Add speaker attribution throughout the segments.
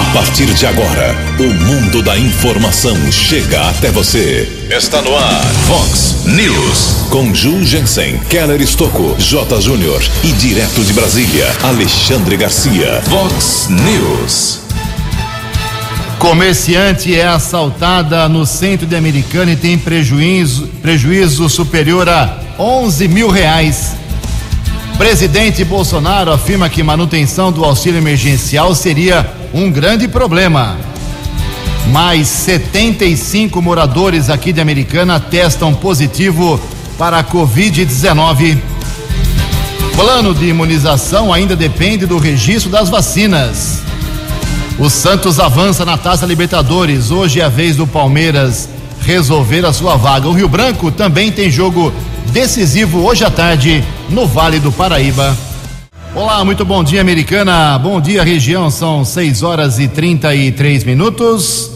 Speaker 1: A partir de agora, o mundo da informação chega até você. Está no ar, Fox News. Com Ju Jensen, Keller Estocco, J. Júnior e direto de Brasília, Alexandre Garcia. Fox News.
Speaker 2: Comerciante é assaltada no centro de Americana e tem prejuízo, prejuízo superior a 11 mil reais. Presidente Bolsonaro afirma que manutenção do auxílio emergencial seria um grande problema. Mais 75 moradores aqui de Americana testam positivo para a Covid-19. Plano de imunização ainda depende do registro das vacinas. O Santos avança na Taça Libertadores. Hoje é a vez do Palmeiras resolver a sua vaga. O Rio Branco também tem jogo decisivo hoje à tarde no Vale do Paraíba. Olá, muito bom dia, Americana. Bom dia, região. São 6 horas e 33 minutos.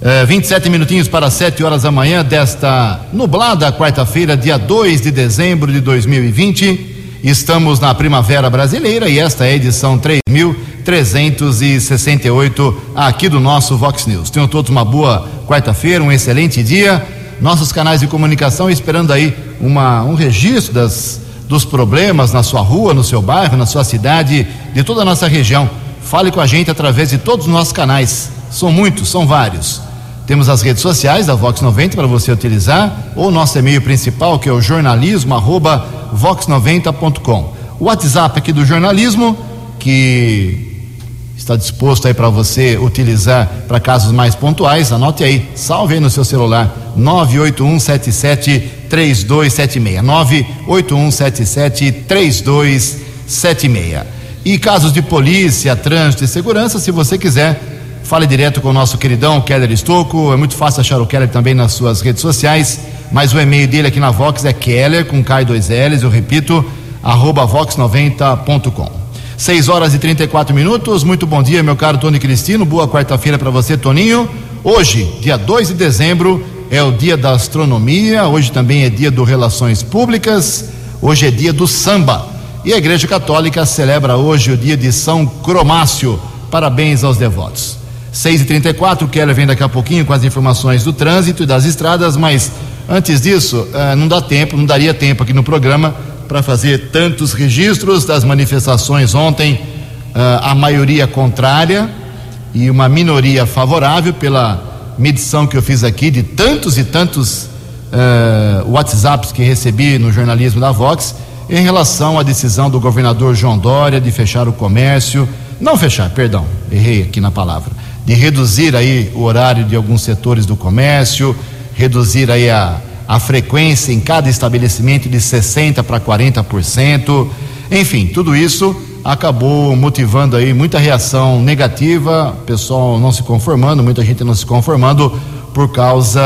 Speaker 2: É, 27 minutinhos para 7 horas da manhã desta nublada quarta-feira, dia 2 de dezembro de 2020. Estamos na Primavera Brasileira e esta é a edição 3368 aqui do nosso Vox News. Tenham todos uma boa quarta-feira, um excelente dia. Nossos canais de comunicação esperando aí uma, um registro das, dos problemas na sua rua, no seu bairro, na sua cidade, de toda a nossa região. Fale com a gente através de todos os nossos canais. São muitos, são vários. Temos as redes sociais da Vox 90 para você utilizar, ou nosso e-mail principal, que é o jornalismo arroba vox90.com. O WhatsApp aqui do jornalismo, que está disposto aí para você utilizar para casos mais pontuais, anote aí, salve aí no seu celular, 98177 3276. 98177 3276. E casos de polícia, trânsito e segurança, se você quiser, fale direto com o nosso queridão Keller Estocco. É muito fácil achar o Keller também nas suas redes sociais, mas o e-mail dele aqui na Vox é Keller com K e dois L's, eu repito, arroba vox90.com. 6 horas e 34 minutos. Muito bom dia, meu caro Tony Cristino. Boa quarta-feira para você, Toninho. Hoje, dia 2 de dezembro, é o dia da astronomia. Hoje também é dia do Relações Públicas. Hoje é dia do samba. E a Igreja Católica celebra hoje o dia de São Cromácio. Parabéns aos devotos. 6 e 34 o Keller vem daqui a pouquinho com as informações do trânsito e das estradas, mas antes disso, eh, não dá tempo, não daria tempo aqui no programa para fazer tantos registros das manifestações ontem, uh, a maioria contrária e uma minoria favorável pela medição que eu fiz aqui de tantos e tantos uh, WhatsApps que recebi no jornalismo da Vox em relação à decisão do governador João Dória de fechar o comércio, não fechar, perdão, errei aqui na palavra, de reduzir aí o horário de alguns setores do comércio, reduzir aí a a frequência em cada estabelecimento de 60% para 40%. Enfim, tudo isso acabou motivando aí muita reação negativa, pessoal não se conformando, muita gente não se conformando por causa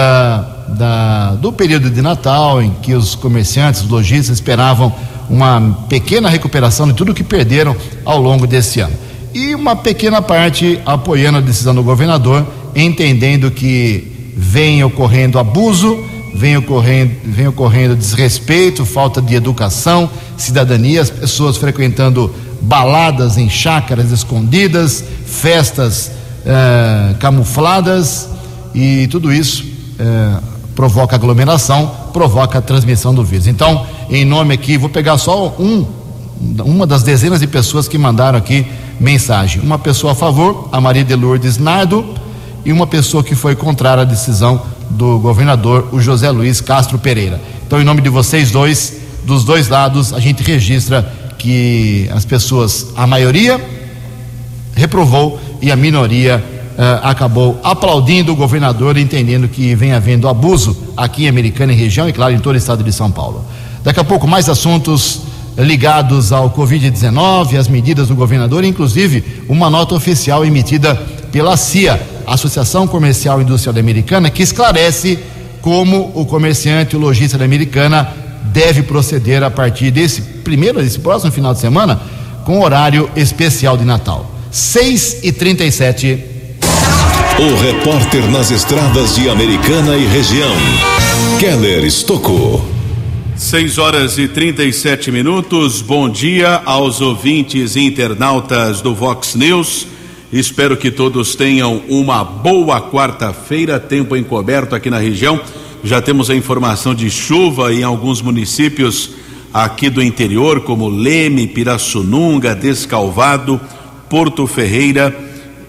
Speaker 2: da, do período de Natal, em que os comerciantes, os lojistas esperavam uma pequena recuperação de tudo que perderam ao longo desse ano. E uma pequena parte apoiando a decisão do governador, entendendo que vem ocorrendo abuso vem ocorrendo, vem ocorrendo desrespeito, falta de educação, cidadania, as pessoas frequentando baladas em chácaras escondidas, festas eh, camufladas e tudo isso eh, provoca aglomeração, provoca a transmissão do vírus. Então, em nome aqui, vou pegar só um, uma das dezenas de pessoas que mandaram aqui mensagem. Uma pessoa a favor, a Maria de Lourdes Nardo, e uma pessoa que foi contrária à decisão do governador, o José Luiz Castro Pereira. Então, em nome de vocês dois, dos dois lados, a gente registra que as pessoas, a maioria reprovou e a minoria uh, acabou aplaudindo o governador, entendendo que vem havendo abuso aqui em Americana e região e, claro, em todo o estado de São Paulo. Daqui a pouco, mais assuntos ligados ao Covid-19, as medidas do governador, inclusive uma nota oficial emitida pela CIA Associação Comercial e Industrial Americana, que esclarece como o comerciante, o lojista da Americana deve proceder a partir desse primeiro, desse próximo final de semana, com horário especial de Natal. 6 e 37
Speaker 1: O repórter nas estradas de Americana e região, Keller Estocou.
Speaker 3: 6 horas e 37 minutos. Bom dia aos ouvintes e internautas do Vox News. Espero que todos tenham uma boa quarta-feira, tempo encoberto aqui na região. Já temos a informação de chuva em alguns municípios aqui do interior, como Leme, Pirassununga, Descalvado, Porto Ferreira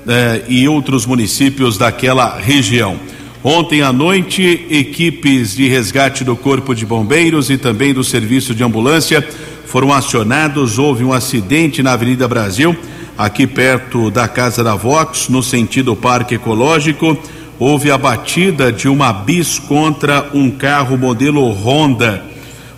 Speaker 3: eh, e outros municípios daquela região. Ontem à noite, equipes de resgate do Corpo de Bombeiros e também do Serviço de Ambulância foram acionados. Houve um acidente na Avenida Brasil, aqui perto da Casa da Vox, no sentido Parque Ecológico. Houve a batida de uma bis contra um carro modelo Honda.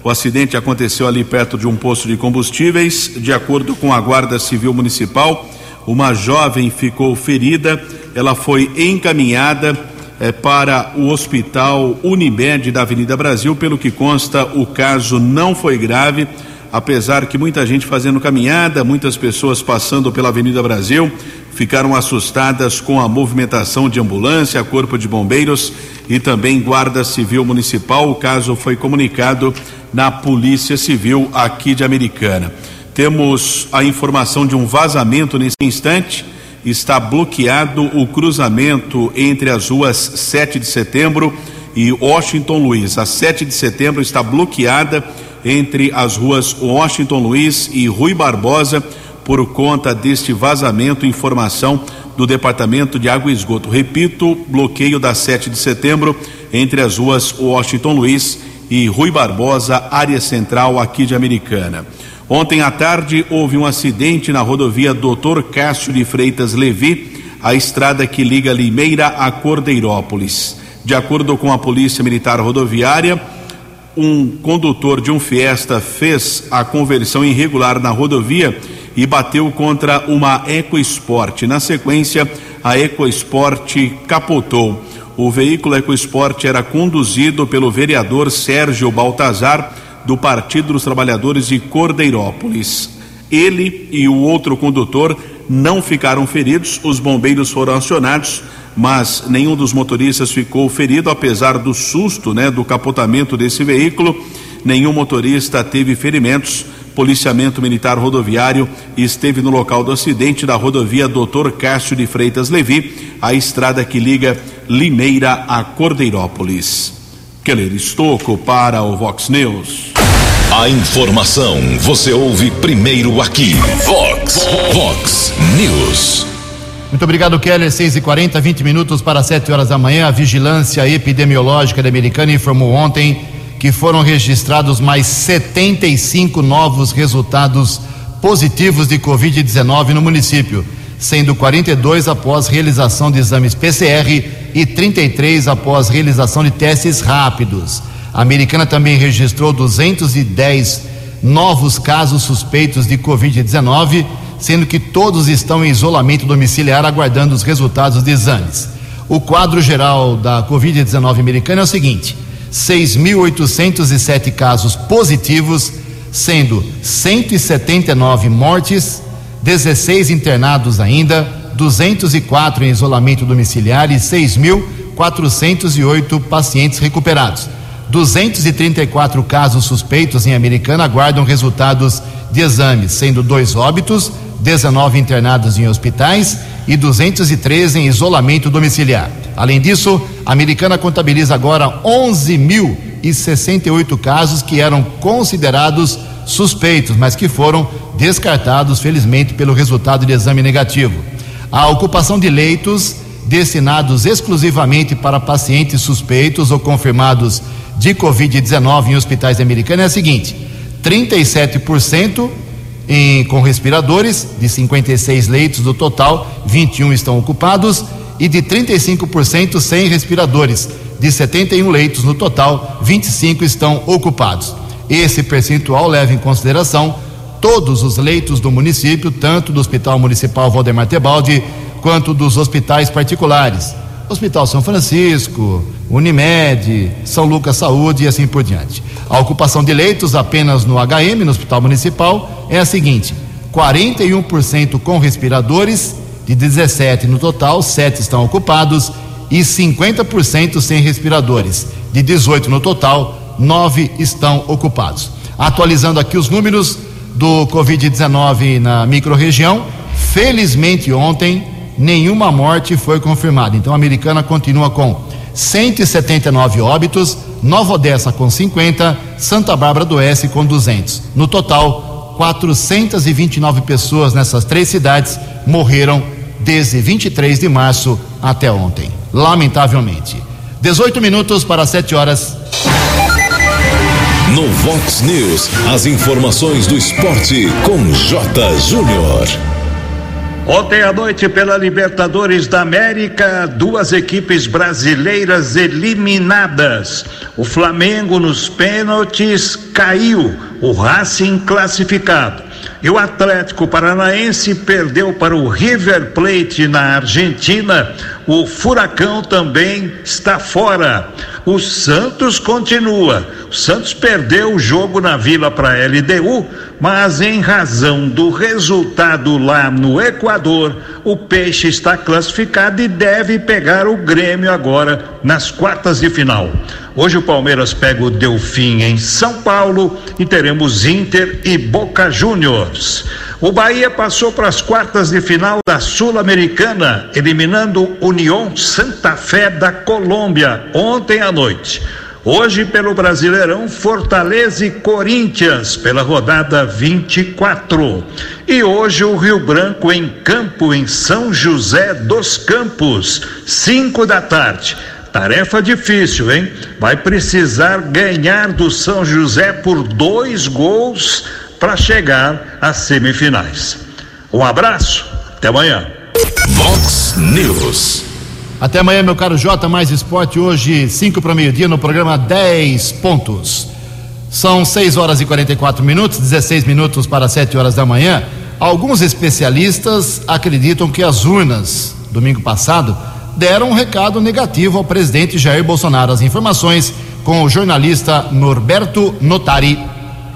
Speaker 3: O acidente aconteceu ali perto de um posto de combustíveis. De acordo com a Guarda Civil Municipal, uma jovem ficou ferida. Ela foi encaminhada é, para o Hospital Unimed da Avenida Brasil. Pelo que consta, o caso não foi grave, apesar que muita gente fazendo caminhada, muitas pessoas passando pela Avenida Brasil ficaram assustadas com a movimentação de ambulância, corpo de bombeiros e também guarda civil municipal. O caso foi comunicado na Polícia Civil aqui de Americana. Temos a informação de um vazamento nesse instante está bloqueado o cruzamento entre as ruas 7 de setembro e Washington Luiz. A 7 de setembro está bloqueada entre as ruas Washington Luiz e Rui Barbosa por conta deste vazamento. Informação do Departamento de Água e Esgoto. Repito, bloqueio da 7 de setembro entre as ruas Washington Luiz e Rui Barbosa, área central aqui de Americana. Ontem à tarde houve um acidente na rodovia Doutor Cássio de Freitas Levi, a estrada que liga Limeira a Cordeirópolis. De acordo com a Polícia Militar Rodoviária, um condutor de um Fiesta fez a conversão irregular na rodovia e bateu contra uma EcoSport. Na sequência, a EcoSport capotou. O veículo EcoSport era conduzido pelo vereador Sérgio Baltazar do Partido dos Trabalhadores de Cordeirópolis. Ele e o outro condutor não ficaram feridos, os bombeiros foram acionados, mas nenhum dos motoristas ficou ferido, apesar do susto, né, do capotamento desse veículo. Nenhum motorista teve ferimentos. Policiamento Militar Rodoviário esteve no local do acidente da rodovia Doutor Cássio de Freitas Levi, a estrada que liga Limeira a Cordeirópolis. Keller Estocco para o Vox News.
Speaker 1: A informação você ouve primeiro aqui. Vox, Vox News.
Speaker 2: Muito obrigado, Keller. 6 e 40 20 minutos para 7 horas da manhã. A Vigilância Epidemiológica da Americana informou ontem que foram registrados mais 75 novos resultados positivos de Covid-19 no município, sendo 42 após realização de exames PCR e 33 após realização de testes rápidos. A americana também registrou 210 novos casos suspeitos de Covid-19, sendo que todos estão em isolamento domiciliar aguardando os resultados de exames. O quadro geral da Covid-19 americana é o seguinte: 6.807 casos positivos, sendo 179 mortes, 16 internados ainda, 204 em isolamento domiciliar e 6.408 pacientes recuperados. 234 casos suspeitos em Americana aguardam resultados de exames, sendo dois óbitos, 19 internados em hospitais e 213 em isolamento domiciliar. Além disso, a Americana contabiliza agora 11.068 casos que eram considerados suspeitos, mas que foram descartados, felizmente, pelo resultado de exame negativo. A ocupação de leitos destinados exclusivamente para pacientes suspeitos ou confirmados de Covid-19 em hospitais americanos é a seguinte: 37% em, com respiradores, de 56 leitos do total, 21 estão ocupados, e de 35% sem respiradores, de 71 leitos no total, 25 estão ocupados. Esse percentual leva em consideração todos os leitos do município, tanto do Hospital Municipal Valdemar Tebaldi quanto dos hospitais particulares. Hospital São Francisco, Unimed, São Lucas Saúde e assim por diante. A ocupação de leitos apenas no HM, no Hospital Municipal, é a seguinte: 41% com respiradores, de 17 no total, 7 estão ocupados, e 50% sem respiradores, de 18 no total, 9 estão ocupados. Atualizando aqui os números do Covid-19 na microrregião, felizmente ontem nenhuma morte foi confirmada. Então a americana continua com 179 óbitos, Nova Odessa com 50, Santa Bárbara do Oeste com 200. No total, 429 pessoas nessas três cidades morreram desde 23 de março até ontem. Lamentavelmente. 18 minutos para 7 horas.
Speaker 1: No Vox News, as informações do esporte com J. Júnior.
Speaker 4: Ontem à noite, pela Libertadores da América, duas equipes brasileiras eliminadas. O Flamengo nos pênaltis caiu, o Racing classificado. E o Atlético Paranaense perdeu para o River Plate na Argentina. O Furacão também está fora. O Santos continua. O Santos perdeu o jogo na Vila para a LDU, mas em razão do resultado lá no Equador, o Peixe está classificado e deve pegar o Grêmio agora nas quartas de final. Hoje o Palmeiras pega o Delfim em São Paulo e teremos Inter e Boca Juniors. O Bahia passou para as quartas de final da Sul-Americana, eliminando União Santa Fé da Colômbia ontem à noite. Hoje, pelo Brasileirão, Fortaleza e Corinthians, pela rodada 24. E hoje, o Rio Branco em campo em São José dos Campos, 5 da tarde. Tarefa difícil, hein? Vai precisar ganhar do São José por dois gols para chegar às semifinais. Um abraço, até amanhã.
Speaker 1: Vox News.
Speaker 2: Até amanhã, meu caro Jota, mais esporte hoje, 5 para meio-dia, no programa 10 pontos. São 6 horas e 44 minutos, 16 minutos para 7 horas da manhã. Alguns especialistas acreditam que as urnas, domingo passado, deram um recado negativo ao presidente Jair Bolsonaro. As informações com o jornalista Norberto Notari.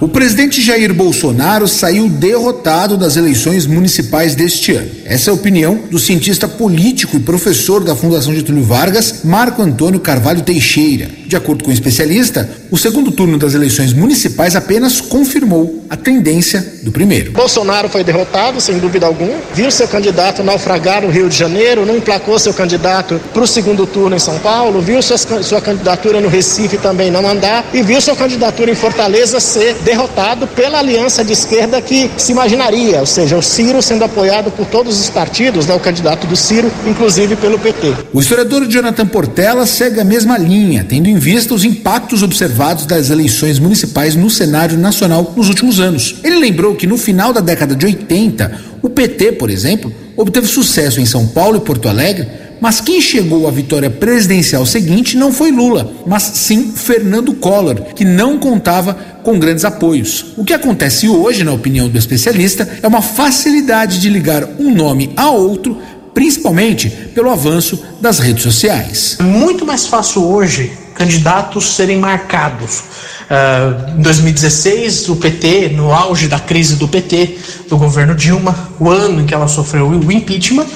Speaker 5: O presidente Jair Bolsonaro saiu derrotado das eleições municipais deste ano. Essa é a opinião do cientista político e professor da Fundação Getúlio Vargas, Marco Antônio Carvalho Teixeira. De acordo com o especialista, o segundo turno das eleições municipais apenas confirmou a tendência do primeiro.
Speaker 6: Bolsonaro foi derrotado, sem dúvida alguma, viu seu candidato naufragar no Rio de Janeiro, não emplacou seu candidato para o segundo turno em São Paulo, viu sua, sua candidatura no Recife também não andar e viu sua candidatura em Fortaleza ser derrotado pela aliança de esquerda que se imaginaria, ou seja, o Ciro sendo apoiado por todos os partidos, né, o candidato do Ciro, inclusive pelo PT.
Speaker 5: O historiador Jonathan Portela segue a mesma linha, tendo em vista os impactos observados das eleições municipais no cenário nacional nos últimos anos. Ele lembrou que no final da década de 80, o PT, por exemplo, obteve sucesso em São Paulo e Porto Alegre, mas quem chegou à vitória presidencial seguinte não foi Lula, mas sim Fernando Collor, que não contava com grandes apoios. O que acontece hoje, na opinião do especialista, é uma facilidade de ligar um nome a outro principalmente pelo avanço das redes sociais.
Speaker 7: É muito mais fácil hoje candidatos serem marcados. Uh, em 2016, o PT, no auge da crise do PT, do governo Dilma, o ano em que ela sofreu o impeachment,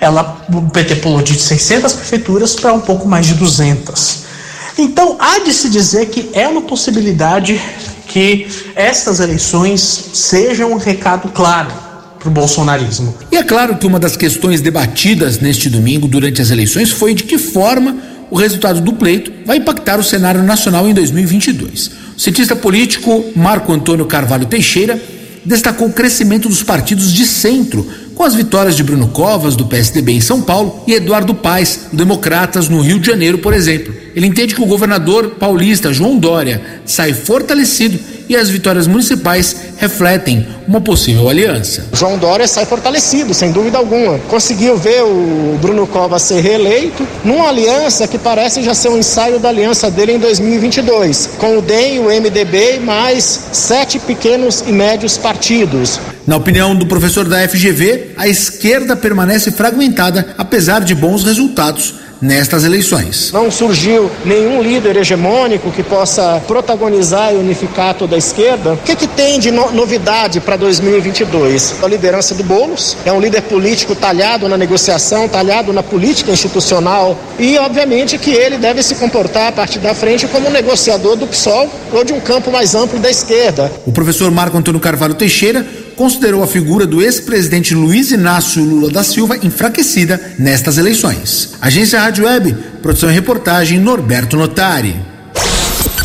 Speaker 7: ela, o PT pulou de 600 prefeituras para um pouco mais de 200. Então, há de se dizer que é uma possibilidade que estas eleições sejam um recado claro para o bolsonarismo.
Speaker 5: E é claro que uma das questões debatidas neste domingo durante as eleições foi de que forma o resultado do pleito vai impactar o cenário nacional em 2022. O cientista político Marco Antônio Carvalho Teixeira destacou o crescimento dos partidos de centro, com as vitórias de Bruno Covas, do PSDB em São Paulo, e Eduardo Paes, do Democratas, no Rio de Janeiro, por exemplo. Ele entende que o governador paulista João Dória sai fortalecido e as vitórias municipais refletem uma possível aliança.
Speaker 6: João Dória sai fortalecido, sem dúvida alguma. Conseguiu ver o Bruno Covas ser reeleito numa aliança que parece já ser um ensaio da aliança dele em 2022, com o DEM, o MDB mais sete pequenos e médios partidos.
Speaker 5: Na opinião do professor da FGV, a esquerda permanece fragmentada, apesar de bons resultados nestas eleições.
Speaker 6: Não surgiu nenhum líder hegemônico que possa protagonizar e unificar toda a esquerda. O que, que tem de no novidade para 2022? A liderança do Boulos é um líder político talhado na negociação, talhado na política institucional e, obviamente, que ele deve se comportar a partir da frente como um negociador do PSOL ou de um campo mais amplo da esquerda.
Speaker 5: O professor Marco Antônio Carvalho Teixeira considerou a figura do ex-presidente Luiz Inácio Lula da Silva enfraquecida nestas eleições. Agência Rádio Web, produção e reportagem Norberto Notari.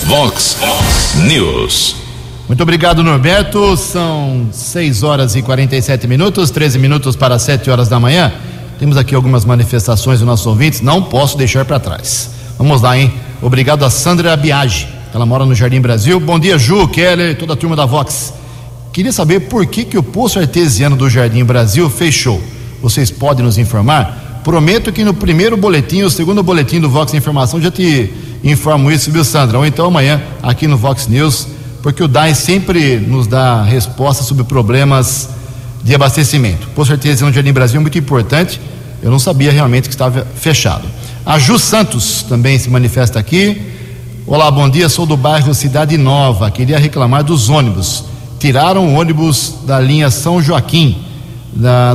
Speaker 1: Vox News.
Speaker 2: Muito obrigado, Norberto. São 6 horas e 47 minutos, 13 minutos para 7 horas da manhã. Temos aqui algumas manifestações dos nossos ouvintes, não posso deixar para trás. Vamos lá, hein? Obrigado a Sandra Biagi, ela mora no Jardim Brasil. Bom dia, Ju, Keller e toda a turma da Vox. Queria saber por que, que o poço artesiano do Jardim Brasil fechou. Vocês podem nos informar? Prometo que no primeiro boletim, o segundo boletim do Vox Informação, já te informo isso, viu, Sandra? Ou então amanhã, aqui no Vox News, porque o DAI sempre nos dá resposta sobre problemas de abastecimento. O posto artesiano de Jardim Brasil é muito importante. Eu não sabia realmente que estava fechado. A Ju Santos também se manifesta aqui. Olá, bom dia. Sou do bairro Cidade Nova. Queria reclamar dos ônibus. Tiraram o ônibus da linha São Joaquim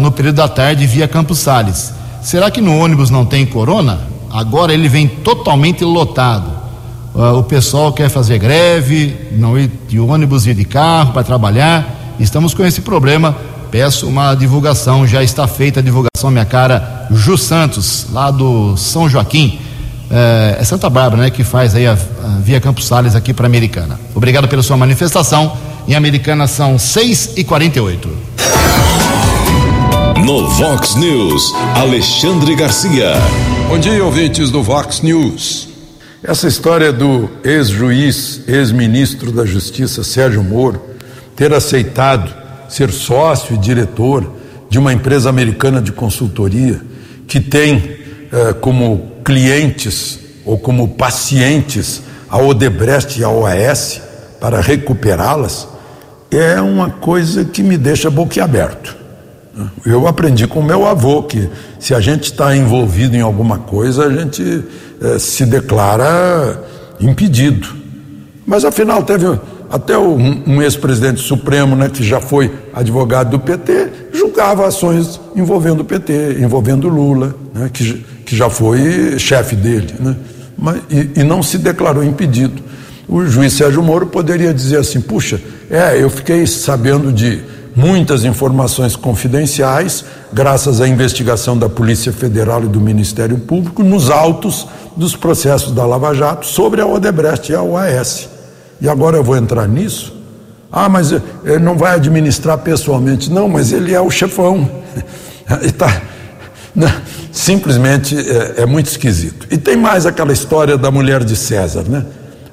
Speaker 2: no período da tarde via Campos Sales. Será que no ônibus não tem corona? Agora ele vem totalmente lotado. Uh, o pessoal quer fazer greve, não ir de ônibus, ir de carro para trabalhar. Estamos com esse problema peço uma divulgação, já está feita a divulgação, minha cara Ju Santos, lá do São Joaquim. É, é Santa Bárbara, né, que faz aí a, a Via Campos Sales aqui para Americana. Obrigado pela sua manifestação. Em Americana são 6 e 48
Speaker 1: No Vox News, Alexandre Garcia.
Speaker 8: Bom dia, ouvintes do Vox News. Essa história do ex-juiz, ex-ministro da Justiça, Sérgio Moro, ter aceitado ser sócio e diretor de uma empresa americana de consultoria que tem eh, como clientes ou como pacientes a Odebrecht e a OAS para recuperá-las, é uma coisa que me deixa boquiaberto. Eu aprendi com meu avô que se a gente está envolvido em alguma coisa, a gente eh, se declara impedido. Mas afinal teve até um, um ex-presidente supremo, né, que já foi advogado do PT, julgava ações envolvendo o PT, envolvendo Lula, né, que, que já foi chefe dele, né, mas, e, e não se declarou impedido. O juiz Sérgio Moro poderia dizer assim: puxa, é, eu fiquei sabendo de muitas informações confidenciais, graças à investigação da Polícia Federal e do Ministério Público, nos autos dos processos da Lava Jato sobre a Odebrecht e a OAS. E agora eu vou entrar nisso? Ah, mas ele não vai administrar pessoalmente. Não, mas ele é o chefão. e tá, né? Simplesmente é, é muito esquisito. E tem mais aquela história da mulher de César, né?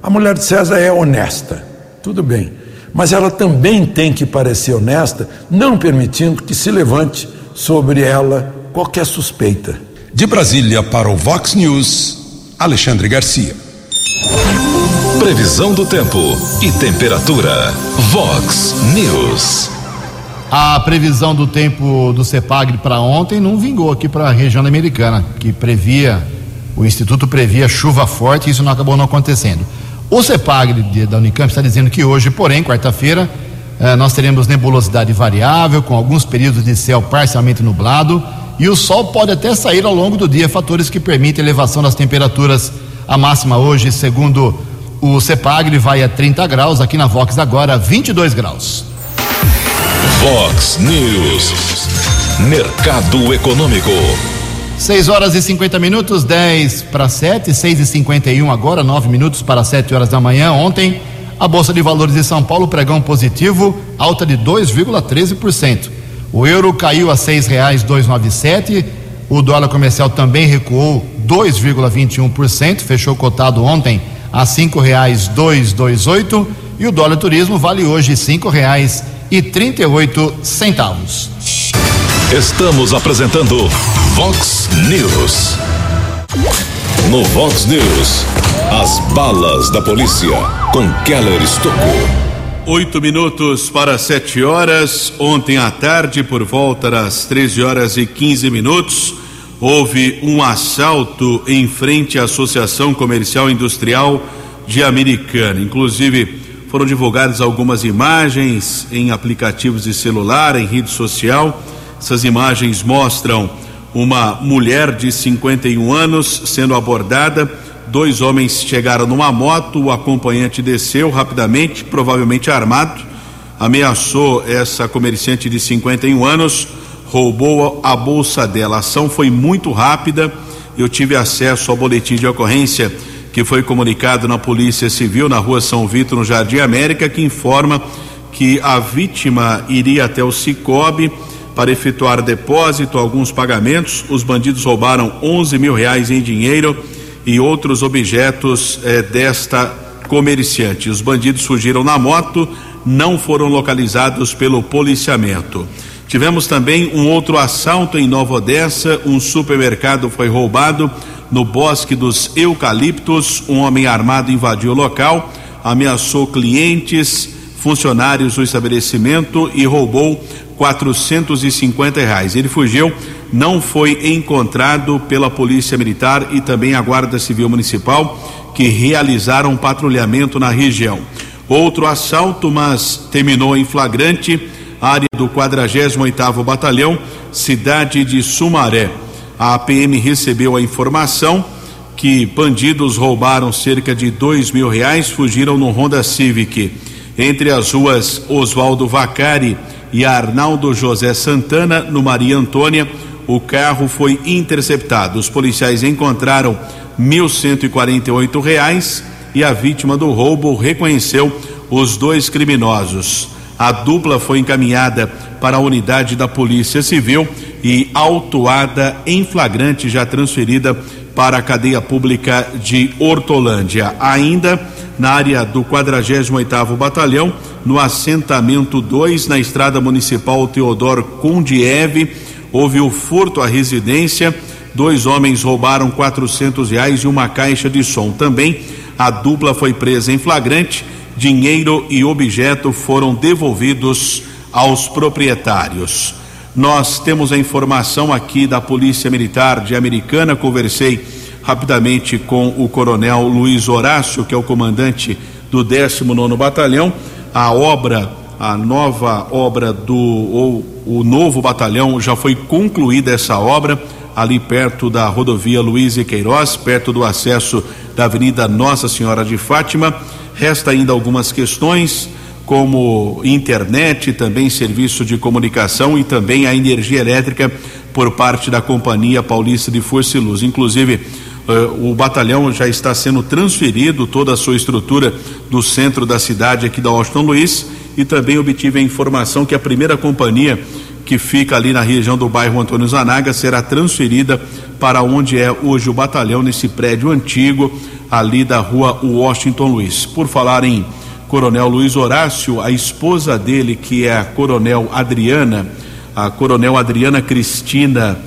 Speaker 8: A mulher de César é honesta, tudo bem. Mas ela também tem que parecer honesta, não permitindo que se levante sobre ela qualquer suspeita.
Speaker 1: De Brasília para o Vox News, Alexandre Garcia. Previsão do tempo e temperatura. Vox News.
Speaker 2: A previsão do tempo do CEPAGRE para ontem não vingou aqui para a região americana, que previa, o Instituto previa chuva forte e isso não acabou não acontecendo. O CEPAGRE da Unicamp está dizendo que hoje, porém, quarta-feira, eh, nós teremos nebulosidade variável, com alguns períodos de céu parcialmente nublado, e o sol pode até sair ao longo do dia, fatores que permitem elevação das temperaturas. A máxima hoje, segundo o CEPAGRE vai a 30 graus, aqui na Vox agora 22 graus.
Speaker 1: Vox News. Mercado Econômico.
Speaker 2: 6 horas e 50 minutos, 10 para 7, 6 e 51 agora, 9 minutos para 7 horas da manhã. Ontem, a Bolsa de Valores de São Paulo pregão positivo, alta de 2,13%. O euro caiu a R$ 6,297, o dólar comercial também recuou 2,21%, fechou cotado ontem a R$ 5,228 e o dólar turismo vale hoje R$ 5,38.
Speaker 1: Estamos apresentando Vox News. No Vox News, as balas da polícia com Keller Estocou.
Speaker 3: Oito minutos para sete horas. Ontem à tarde, por volta das 13 horas e 15 minutos, houve um assalto em frente à Associação Comercial Industrial de Americana. Inclusive, foram divulgadas algumas imagens em aplicativos de celular, em rede social. Essas imagens mostram uma mulher de 51 anos sendo abordada. Dois homens chegaram numa moto, o acompanhante desceu rapidamente, provavelmente armado. ameaçou essa comerciante de 51 anos, roubou a bolsa dela. A ação foi muito rápida. Eu tive acesso ao boletim de ocorrência que foi comunicado na Polícia Civil na rua São Vitor, no Jardim América, que informa que a vítima iria até o Cicobi para efetuar depósito, alguns pagamentos. Os bandidos roubaram 11 mil reais em dinheiro e outros objetos eh, desta comerciante. Os bandidos fugiram na moto, não foram localizados pelo policiamento. Tivemos também um outro assalto em Nova Odessa, um supermercado foi roubado no Bosque dos Eucaliptos. Um homem armado invadiu o local, ameaçou clientes, funcionários do estabelecimento e roubou 450 reais. Ele fugiu, não foi encontrado pela Polícia Militar e também a Guarda Civil Municipal, que realizaram um patrulhamento na região. Outro assalto, mas terminou em flagrante, área do 48º Batalhão, cidade de Sumaré. A PM recebeu a informação que bandidos roubaram cerca de dois mil reais, fugiram no Honda Civic entre as ruas Oswaldo Vacari e Arnaldo José Santana, no Maria Antônia. O carro foi interceptado. Os policiais encontraram oito reais e a vítima do roubo reconheceu os dois criminosos. A dupla foi encaminhada para a unidade da Polícia Civil e autuada em flagrante, já transferida para a cadeia pública de Hortolândia. Ainda na área do 48º Batalhão, no assentamento 2, na estrada municipal Teodoro Kundiev, houve o furto à residência. Dois homens roubaram quatrocentos reais e uma caixa de som. Também a dupla foi presa em flagrante. Dinheiro e objeto foram devolvidos aos proprietários. Nós temos a informação aqui da Polícia Militar de Americana. Conversei rapidamente com o Coronel Luiz Horácio, que é o comandante do 19 Batalhão. A obra, a nova obra do ou o novo batalhão já foi concluída essa obra ali perto da rodovia Luiz e Queiroz, perto do acesso da Avenida Nossa Senhora de Fátima. Resta ainda algumas questões como internet, também serviço de comunicação e também a energia elétrica por parte da Companhia Paulista de Força e Luz. Inclusive, Uh, o batalhão já está sendo transferido toda a sua estrutura do centro da cidade aqui da Washington Luiz e também obtive a informação que a primeira companhia que fica ali na região do bairro Antônio Zanaga será transferida para onde é hoje o batalhão nesse prédio antigo ali da rua Washington Luiz. Por falar em Coronel Luiz Horácio, a esposa dele, que é a Coronel Adriana, a Coronel Adriana Cristina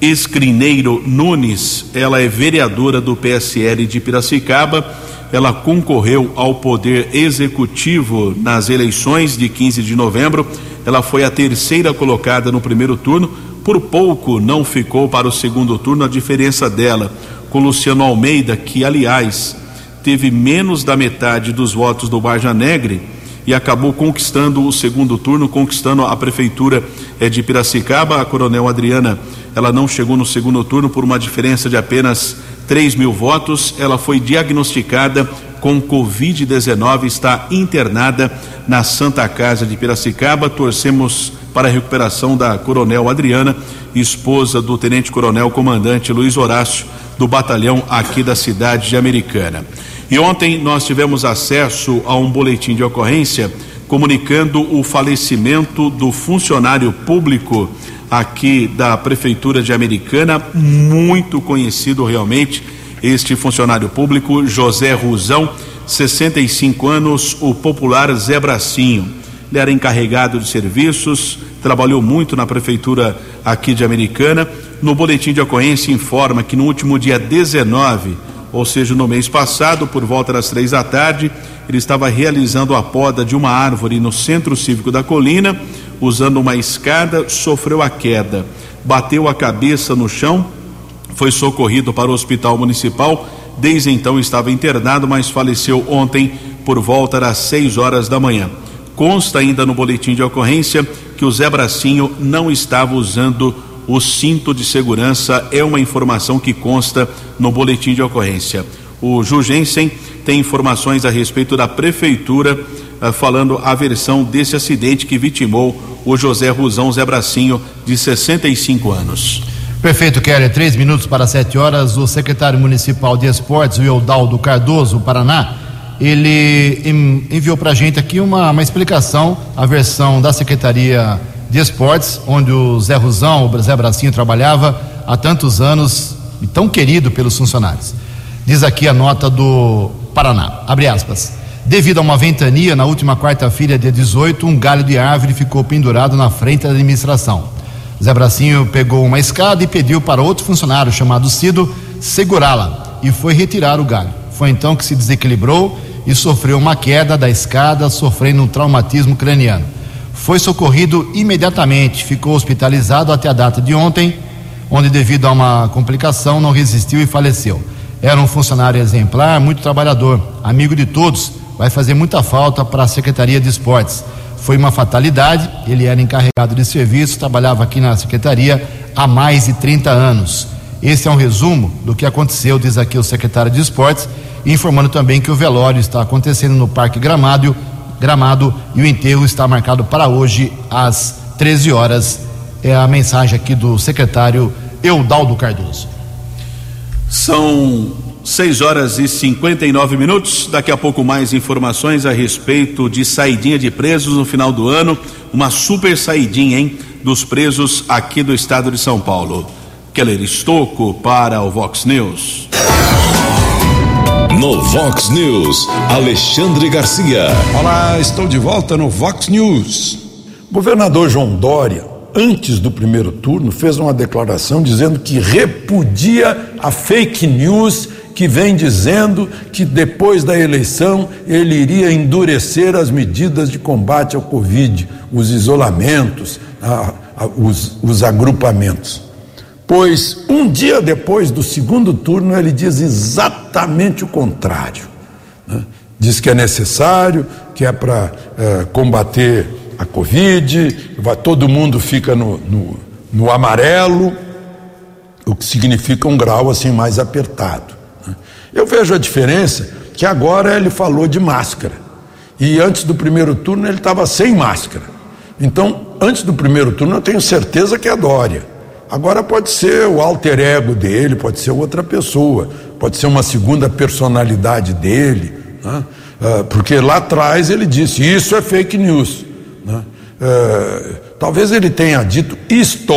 Speaker 3: Escrineiro Nunes, ela é vereadora do PSL de Piracicaba. Ela concorreu ao Poder Executivo nas eleições de 15 de novembro. Ela foi a terceira colocada no primeiro turno. Por pouco não ficou para o segundo turno. A diferença dela com Luciano Almeida, que aliás teve menos da metade dos votos do Barja Negre e acabou conquistando o segundo turno, conquistando a prefeitura eh, de Piracicaba. A Coronel Adriana ela não chegou no segundo turno por uma diferença de apenas 3 mil votos. Ela foi diagnosticada com Covid-19, está internada na Santa Casa de Piracicaba. Torcemos para a recuperação da Coronel Adriana, esposa do Tenente Coronel Comandante Luiz Horácio, do batalhão aqui da cidade de Americana. E ontem nós tivemos acesso a um boletim de ocorrência comunicando o falecimento do funcionário público aqui da Prefeitura de Americana, muito conhecido realmente, este funcionário público, José Ruzão, 65 anos, o popular Zé Bracinho. Ele era encarregado de serviços, trabalhou muito na Prefeitura aqui de Americana. No boletim de ocorrência informa que no último dia 19, ou seja, no mês passado, por volta das três da tarde, ele estava realizando a poda de uma árvore no Centro Cívico da Colina usando uma escada, sofreu a queda, bateu a cabeça no chão, foi socorrido para o hospital municipal. Desde então estava internado, mas faleceu ontem por volta das 6 horas da manhã. Consta ainda no boletim de ocorrência que o Zé Bracinho não estava usando o cinto de segurança, é uma informação que consta no boletim de ocorrência. O Jugensen tem informações a respeito da prefeitura uh, falando a versão desse acidente que vitimou o José Ruzão Zé Bracinho, de 65 anos.
Speaker 2: Perfeito, Kelly. Três minutos para sete horas. O secretário municipal de esportes, o Eudaldo Cardoso, Paraná, ele enviou para a gente aqui uma, uma explicação, a versão da Secretaria de Esportes, onde o Zé Ruzão, o Zé Bracinho trabalhava há tantos anos e tão querido pelos funcionários. Diz aqui a nota do Paraná, abre aspas. Devido a uma ventania, na última quarta-feira, dia 18, um galho de árvore ficou pendurado na frente da administração. Zé Bracinho pegou uma escada e pediu para outro funcionário chamado Cido segurá-la e foi retirar o galho. Foi então que se desequilibrou e sofreu uma queda da escada, sofrendo um traumatismo craniano. Foi socorrido imediatamente, ficou hospitalizado até a data de ontem, onde, devido a uma complicação, não resistiu e faleceu. Era um funcionário exemplar, muito trabalhador, amigo de todos, vai fazer muita falta para a Secretaria de Esportes. Foi uma fatalidade, ele era encarregado de serviço, trabalhava aqui na Secretaria há mais de 30 anos. Esse é um resumo do que aconteceu, diz aqui o secretário de Esportes, informando também que o velório está acontecendo no Parque Gramado, Gramado e o enterro está marcado para hoje às 13 horas. É a mensagem aqui do secretário Eudaldo Cardoso.
Speaker 3: São 6 horas e 59 minutos. Daqui a pouco mais informações a respeito de saidinha de presos no final do ano. Uma super saidinha, hein? Dos presos aqui do estado de São Paulo. Keller Estocco para o Vox News.
Speaker 1: No Vox News, Alexandre Garcia.
Speaker 8: Olá, estou de volta no Vox News. Governador João Dória, antes do primeiro turno, fez uma declaração dizendo que repudia a fake news que vem dizendo que depois da eleição ele iria endurecer as medidas de combate ao Covid, os isolamentos, a, a, os, os agrupamentos. Pois um dia depois do segundo turno ele diz exatamente o contrário. Né? Diz que é necessário, que é para é, combater a Covid, vai, todo mundo fica no, no, no, amarelo, o que significa um grau assim mais apertado. Né? Eu vejo a diferença que agora ele falou de máscara. E antes do primeiro turno ele estava sem máscara. Então, antes do primeiro turno, eu tenho certeza que é Dória. Agora pode ser o alter ego dele, pode ser outra pessoa, pode ser uma segunda personalidade dele, né? uh, porque lá atrás ele disse: Isso é fake news. Né? Uh, talvez ele tenha dito: Isto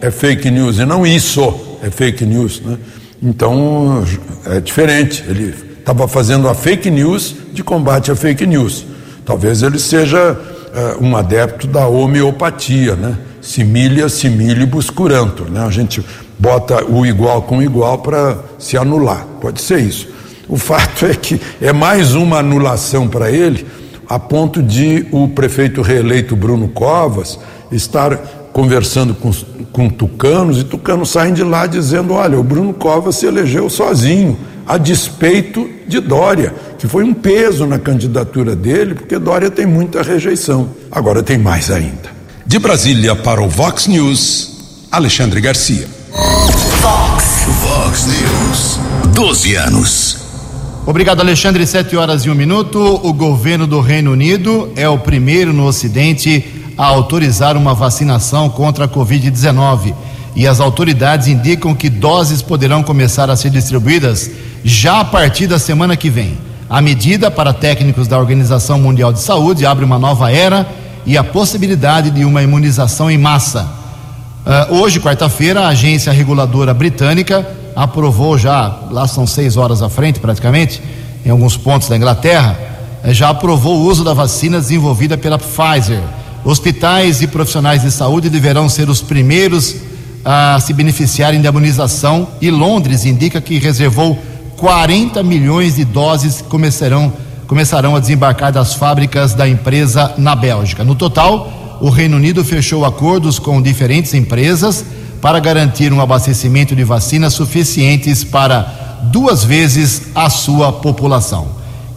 Speaker 8: é fake news e não isso é fake news. Né? Então é diferente. Ele estava fazendo a fake news de combate à fake news. Talvez ele seja uh, um adepto da homeopatia, né? Similia similibus curantur, né? A gente bota o igual com o igual para se anular. Pode ser isso. O fato é que é mais uma anulação para ele, a ponto de o prefeito reeleito Bruno Covas estar conversando com, com tucanos e tucanos saem de lá dizendo: olha, o Bruno Covas se elegeu sozinho, a despeito de Dória, que foi um peso na candidatura dele, porque Dória tem muita rejeição. Agora tem mais ainda.
Speaker 1: De Brasília para o Vox News, Alexandre Garcia.
Speaker 9: Vox. Vox News. 12 anos.
Speaker 2: Obrigado, Alexandre. Sete horas e um minuto. O governo do Reino Unido é o primeiro no Ocidente a autorizar uma vacinação contra a Covid-19. E as autoridades indicam que doses poderão começar a ser distribuídas já a partir da semana que vem. A medida para técnicos da Organização Mundial de Saúde abre uma nova era e a possibilidade de uma imunização em massa. Uh, hoje, quarta-feira, a agência reguladora britânica aprovou já, lá são seis horas à frente praticamente, em alguns pontos da Inglaterra, eh, já aprovou o uso da vacina desenvolvida pela Pfizer. Hospitais e profissionais de saúde deverão ser os primeiros a se beneficiarem da imunização e Londres indica que reservou 40 milhões de doses que começarão começarão a desembarcar das fábricas da empresa na Bélgica. No total, o Reino Unido fechou acordos com diferentes empresas para garantir um abastecimento de vacinas suficientes para duas vezes a sua população.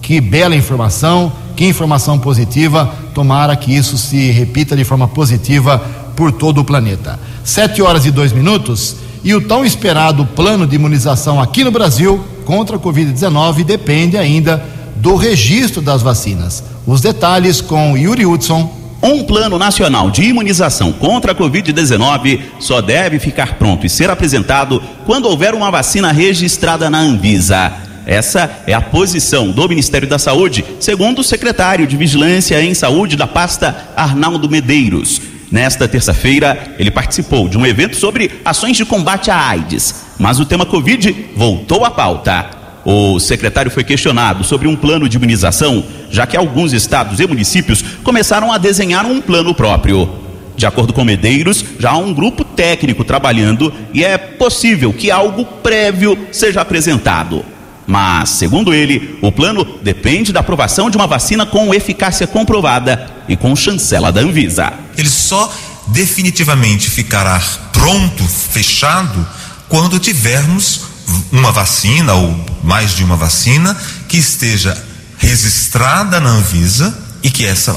Speaker 2: Que bela informação, que informação positiva. Tomara que isso se repita de forma positiva por todo o planeta. Sete horas e dois minutos e o tão esperado plano de imunização aqui no Brasil contra a Covid-19 depende ainda do registro das vacinas. Os detalhes com Yuri Hudson.
Speaker 10: Um plano nacional de imunização contra a Covid-19 só deve ficar pronto e ser apresentado quando houver uma vacina registrada na Anvisa. Essa é a posição do Ministério da Saúde, segundo o secretário de Vigilância em Saúde da pasta Arnaldo Medeiros. Nesta terça-feira, ele participou de um evento sobre ações de combate à AIDS, mas o tema Covid voltou à pauta. O secretário foi questionado sobre um plano de imunização, já que alguns estados e municípios começaram a desenhar um plano próprio. De acordo com Medeiros, já há um grupo técnico trabalhando e é possível que algo prévio seja apresentado. Mas, segundo ele, o plano depende da aprovação de uma vacina com eficácia comprovada e com chancela da Anvisa.
Speaker 11: Ele só definitivamente ficará pronto, fechado, quando tivermos uma vacina ou mais de uma vacina que esteja registrada na Anvisa e que essa,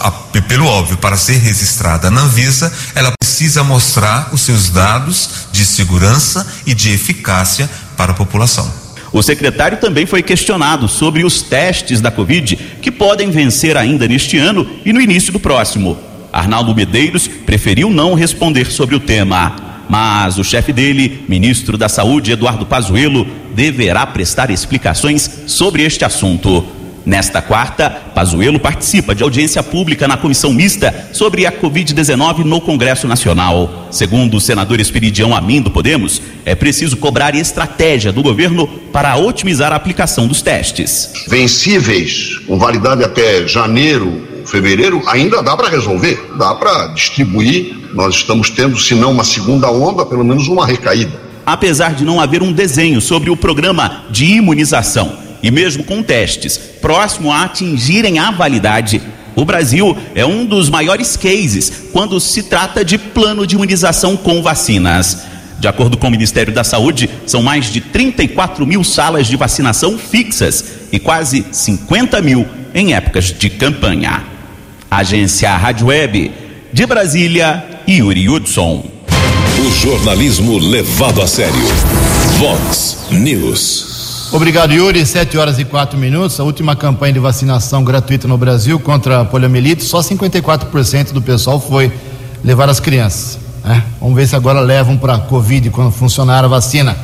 Speaker 11: pelo óbvio, para ser registrada na Anvisa, ela precisa mostrar os seus dados de segurança e de eficácia para a população.
Speaker 10: O secretário também foi questionado sobre os testes da Covid que podem vencer ainda neste ano e no início do próximo. Arnaldo Medeiros preferiu não responder sobre o tema. Mas o chefe dele, ministro da Saúde, Eduardo Pazuello, deverá prestar explicações sobre este assunto. Nesta quarta, Pazuello participa de audiência pública na comissão mista sobre a Covid-19 no Congresso Nacional. Segundo o senador Esperidião Amin do Podemos, é preciso cobrar estratégia do governo para otimizar a aplicação dos testes.
Speaker 12: Vencíveis, com validade até janeiro, fevereiro, ainda dá para resolver, dá para distribuir. Nós estamos tendo, se não uma segunda onda, pelo menos uma recaída.
Speaker 10: Apesar de não haver um desenho sobre o programa de imunização, e mesmo com testes próximo a atingirem a validade, o Brasil é um dos maiores cases quando se trata de plano de imunização com vacinas. De acordo com o Ministério da Saúde, são mais de 34 mil salas de vacinação fixas e quase 50 mil em épocas de campanha. Agência Rádio Web, de Brasília, Yuri Hudson.
Speaker 1: O jornalismo levado a sério. Vox News.
Speaker 2: Obrigado, Yuri. Sete horas e quatro minutos. A última campanha de vacinação gratuita no Brasil contra a poliomielite, só 54% do pessoal foi levar as crianças. Né? Vamos ver se agora levam para a Covid quando funcionar a vacina.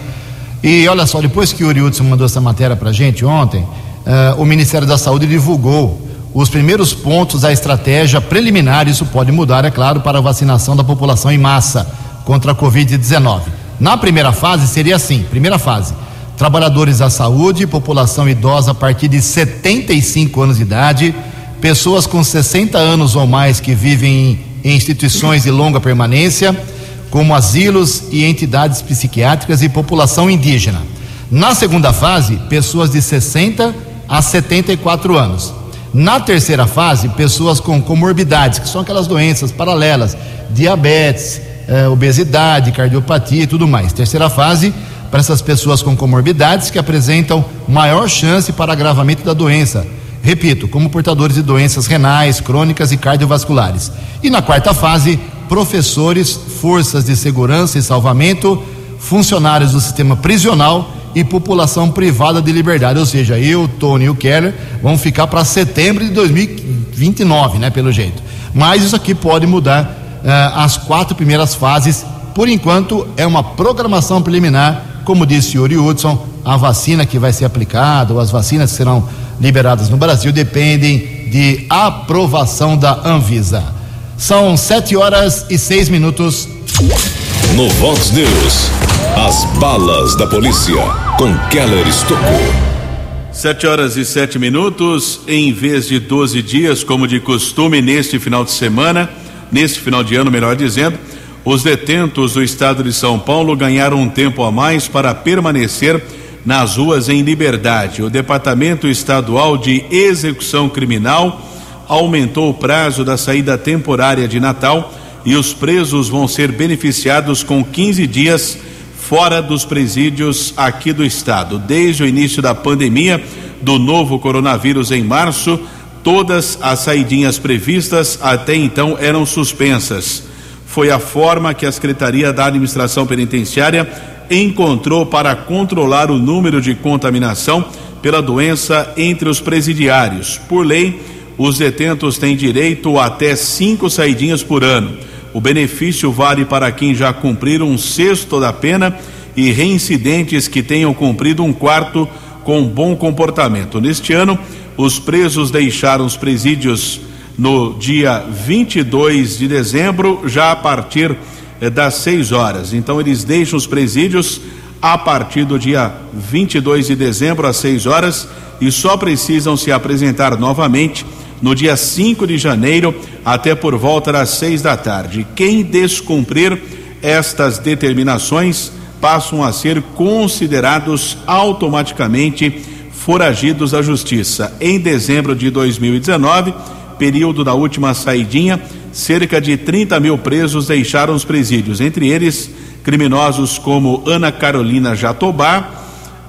Speaker 2: E olha só, depois que o Yuri Hudson mandou essa matéria para a gente ontem, uh, o Ministério da Saúde divulgou os primeiros pontos da estratégia preliminar. Isso pode mudar, é claro, para a vacinação da população em massa contra a Covid-19. Na primeira fase seria assim: primeira fase trabalhadores da saúde, população idosa a partir de 75 anos de idade, pessoas com 60 anos ou mais que vivem em instituições de longa permanência, como asilos e entidades psiquiátricas e população indígena. Na segunda fase, pessoas de 60 a 74 anos. Na terceira fase, pessoas com comorbidades, que são aquelas doenças paralelas, diabetes, eh, obesidade, cardiopatia e tudo mais. Terceira fase, para essas pessoas com comorbidades que apresentam maior chance para agravamento da doença. Repito, como portadores de doenças renais, crônicas e cardiovasculares. E na quarta fase, professores, forças de segurança e salvamento, funcionários do sistema prisional e população privada de liberdade. Ou seja, eu, Tony e o Keller vão ficar para setembro de 2029, né, pelo jeito. Mas isso aqui pode mudar uh, as quatro primeiras fases. Por enquanto, é uma programação preliminar como disse Yuri Hudson, a vacina que vai ser aplicada, ou as vacinas que serão liberadas no Brasil, dependem de aprovação da Anvisa. São sete horas e seis minutos.
Speaker 1: No Vox News, as balas da polícia com Keller Estocou.
Speaker 3: Sete horas e sete minutos, em vez de 12 dias, como de costume, neste final de semana, neste final de ano, melhor dizendo, os detentos do estado de São Paulo ganharam um tempo a mais para permanecer nas ruas em liberdade. O Departamento Estadual de Execução Criminal aumentou o prazo da saída temporária de Natal e os presos vão ser beneficiados com 15 dias fora dos presídios aqui do estado. Desde o início da pandemia do novo coronavírus em março, todas as saidinhas previstas até então eram suspensas foi a forma que a Secretaria da Administração Penitenciária encontrou para controlar o número de contaminação pela doença entre os presidiários. Por lei, os detentos têm direito a até cinco saidinhas por ano. O benefício vale para quem já cumpriu um sexto da pena e reincidentes que tenham cumprido um quarto com bom comportamento. Neste ano, os presos deixaram os presídios no dia 22 de dezembro, já a partir eh, das 6 horas. Então, eles deixam os presídios a partir do dia 22 de dezembro, às 6 horas, e só precisam se apresentar novamente no dia 5 de janeiro, até por volta das 6 da tarde. Quem descumprir estas determinações passam a ser considerados automaticamente foragidos da justiça. Em dezembro de 2019, período da última saidinha, cerca de 30 mil presos deixaram os presídios, entre eles criminosos como Ana Carolina Jatobá,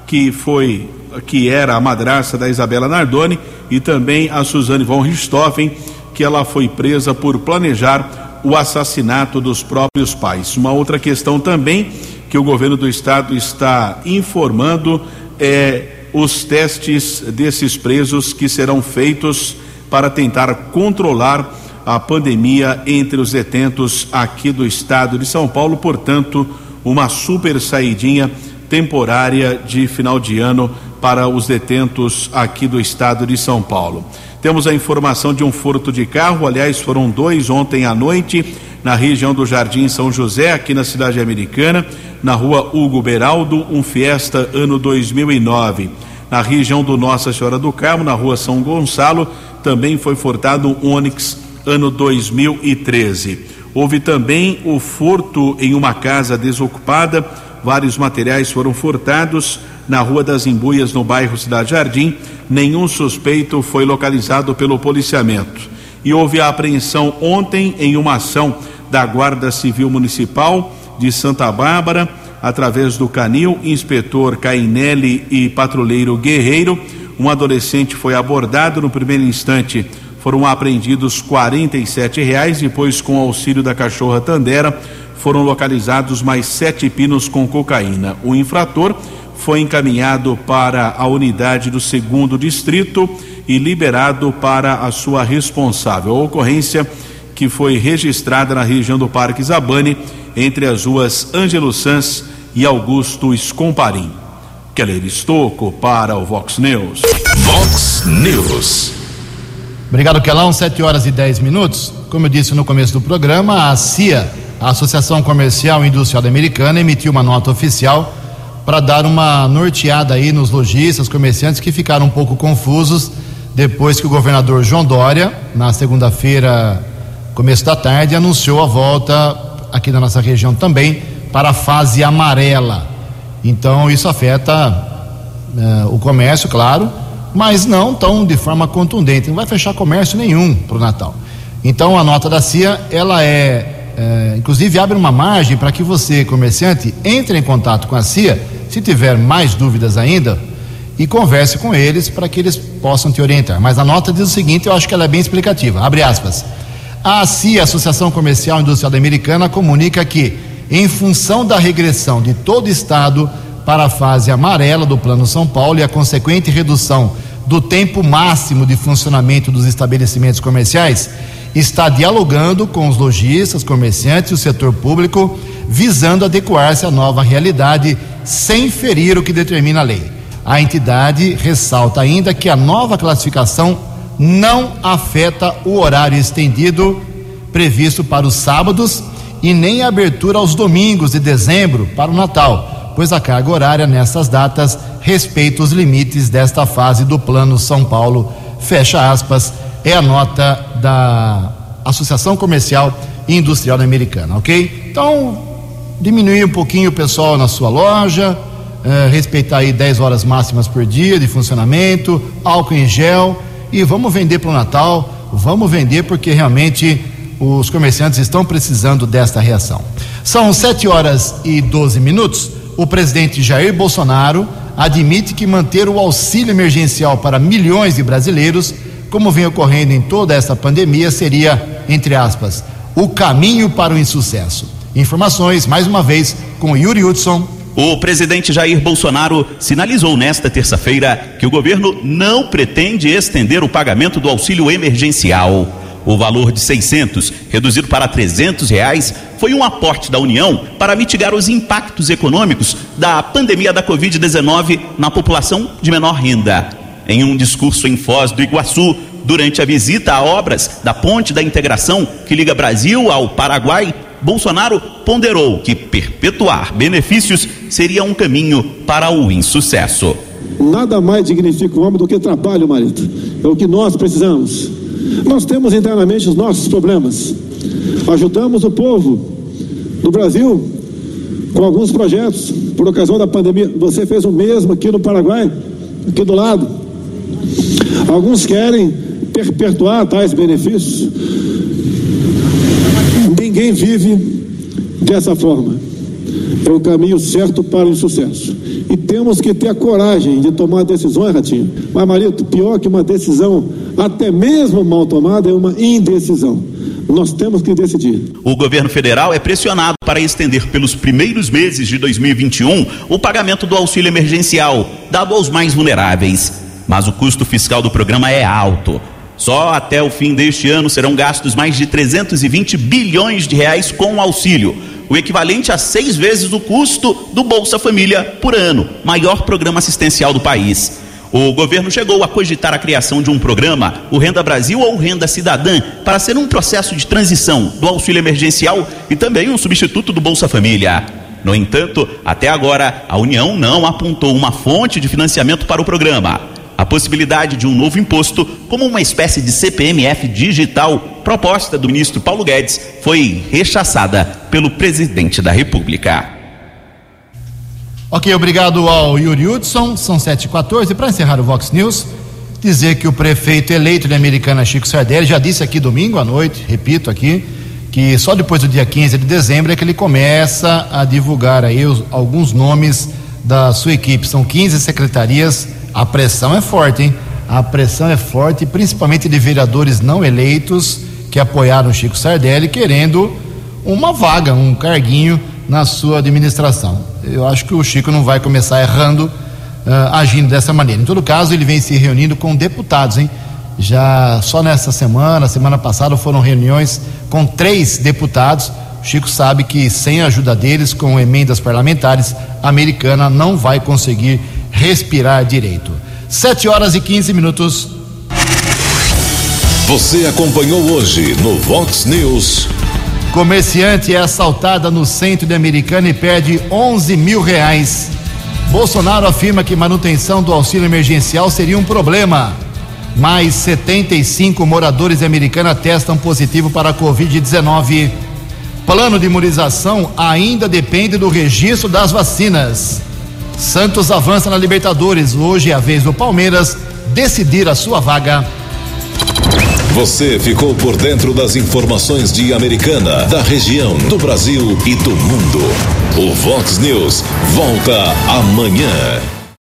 Speaker 3: que foi que era a madraça da Isabela Nardoni, e também a Suzane von Richthofen, que ela foi presa por planejar o assassinato dos próprios pais. Uma outra questão também que o governo do estado está informando é os testes desses presos que serão feitos para tentar controlar a pandemia entre os detentos aqui do estado de São Paulo, portanto, uma super saidinha temporária de final de ano para os detentos aqui do estado de São Paulo. Temos a informação de um furto de carro, aliás, foram dois ontem à noite na região do Jardim São José, aqui na cidade americana, na rua Hugo Beraldo, um Fiesta ano 2009. Na região do Nossa Senhora do Carmo, na rua São Gonçalo, também foi furtado um Onix ano 2013. Houve também o furto em uma casa desocupada, vários materiais foram furtados na Rua das Embuias, no bairro Cidade Jardim. Nenhum suspeito foi localizado pelo policiamento. E houve a apreensão ontem em uma ação da Guarda Civil Municipal de Santa Bárbara, através do Canil, inspetor Cainelli e patrulheiro Guerreiro. Um adolescente foi abordado no primeiro instante foram apreendidos R$ reais. Depois, com auxílio da cachorra Tandera, foram localizados mais sete pinos com cocaína. O infrator foi encaminhado para a unidade do segundo distrito e liberado para a sua responsável. A ocorrência que foi registrada na região do Parque Zabane, entre as ruas Ângelo Sans e Augusto Escomparim. Keller Estocco para o Vox News.
Speaker 1: Vox News.
Speaker 2: Obrigado, Kelão. 7 horas e 10 minutos. Como eu disse no começo do programa, a CIA, a Associação Comercial e Industrial Americana, emitiu uma nota oficial para dar uma norteada aí nos lojistas, comerciantes que ficaram um pouco confusos depois que o governador João Dória, na segunda-feira, começo da tarde, anunciou a volta aqui na nossa região também para a fase amarela. Então isso afeta uh, o comércio, claro mas não tão de forma contundente. Não vai fechar comércio nenhum para o Natal. Então a nota da CIA, ela é, é inclusive abre uma margem para que você, comerciante, entre em contato com a CIA, se tiver mais dúvidas ainda, e converse com eles para que eles possam te orientar. Mas a nota diz o seguinte, eu acho que ela é bem explicativa. Abre aspas. A CIA, Associação Comercial Industrial Americana, comunica que, em função da regressão de todo o Estado para a fase amarela do Plano São Paulo e a consequente redução do tempo máximo de funcionamento dos estabelecimentos comerciais, está dialogando com os lojistas, comerciantes e o setor público, visando adequar-se à nova realidade sem ferir o que determina a lei. A entidade ressalta ainda que a nova classificação não afeta o horário estendido previsto para os sábados e nem a abertura aos domingos de dezembro para o Natal pois a carga horária nessas datas respeita os limites desta fase do Plano São Paulo. Fecha aspas, é a nota da Associação Comercial e Industrial Americana, ok? Então, diminuir um pouquinho o pessoal na sua loja, eh, respeitar aí 10 horas máximas por dia de funcionamento, álcool em gel e vamos vender para o Natal, vamos vender porque realmente os comerciantes estão precisando desta reação. São 7 horas e 12 minutos o presidente Jair Bolsonaro admite que manter o auxílio emergencial para milhões de brasileiros, como vem ocorrendo em toda essa pandemia, seria, entre aspas, o caminho para o insucesso. Informações, mais uma vez, com Yuri Hudson.
Speaker 10: O presidente Jair Bolsonaro sinalizou nesta terça-feira que o governo não pretende estender o pagamento do auxílio emergencial. O valor de 600, reduzido para 300 reais, foi um aporte da União para mitigar os impactos econômicos da pandemia da Covid-19 na população de menor renda. Em um discurso em Foz do Iguaçu, durante a visita a obras da Ponte da Integração que liga Brasil ao Paraguai, Bolsonaro ponderou que perpetuar benefícios seria um caminho para o insucesso.
Speaker 13: Nada mais dignifica o homem do que trabalho, marido. É o que nós precisamos. Nós temos internamente os nossos problemas. Ajudamos o povo do Brasil com alguns projetos por ocasião da pandemia. Você fez o mesmo aqui no Paraguai, aqui do lado. Alguns querem perpetuar tais benefícios. Ninguém vive dessa forma. É o caminho certo para o sucesso. E temos que ter a coragem de tomar decisões, Ratinho. Mas, Marito, pior que uma decisão, até mesmo mal tomada, é uma indecisão. Nós temos que decidir.
Speaker 10: O governo federal é pressionado para estender pelos primeiros meses de 2021 o pagamento do auxílio emergencial, dado aos mais vulneráveis. Mas o custo fiscal do programa é alto. Só até o fim deste ano serão gastos mais de 320 bilhões de reais com o auxílio, o equivalente a seis vezes o custo do Bolsa Família por ano, maior programa assistencial do país. O governo chegou a cogitar a criação de um programa, o Renda Brasil ou Renda Cidadã, para ser um processo de transição do auxílio emergencial e também um substituto do Bolsa Família. No entanto, até agora, a União não apontou uma fonte de financiamento para o programa a possibilidade de um novo imposto, como uma espécie de CPMF digital, proposta do ministro Paulo Guedes, foi rechaçada pelo presidente da República.
Speaker 2: Ok, obrigado ao Yuri Hudson, são 7h14. Para encerrar o Vox News, dizer que o prefeito eleito de Americana, Chico Sardelli, já disse aqui domingo à noite, repito aqui, que só depois do dia 15 de dezembro é que ele começa a divulgar aí os, alguns nomes da sua equipe. São 15 secretarias a pressão é forte, hein? A pressão é forte, principalmente de vereadores não eleitos que apoiaram Chico Sardelli, querendo uma vaga, um carguinho na sua administração. Eu acho que o Chico não vai começar errando, uh, agindo dessa maneira. Em todo caso, ele vem se reunindo com deputados, hein? Já só nessa semana, semana passada, foram reuniões com três deputados. O Chico sabe que sem a ajuda deles, com emendas parlamentares, a americana não vai conseguir respirar direito. 7 horas e 15 minutos.
Speaker 1: Você acompanhou hoje no Vox News.
Speaker 2: Comerciante é assaltada no centro de Americana e perde 11 mil reais. Bolsonaro afirma que manutenção do auxílio emergencial seria um problema. Mais 75 moradores de Americana testam positivo para a Covid-19. Plano de imunização ainda depende do registro das vacinas. Santos avança na Libertadores. Hoje é a vez do Palmeiras decidir a sua vaga.
Speaker 1: Você ficou por dentro das informações de Americana, da região, do Brasil e do mundo. O Vox News volta amanhã.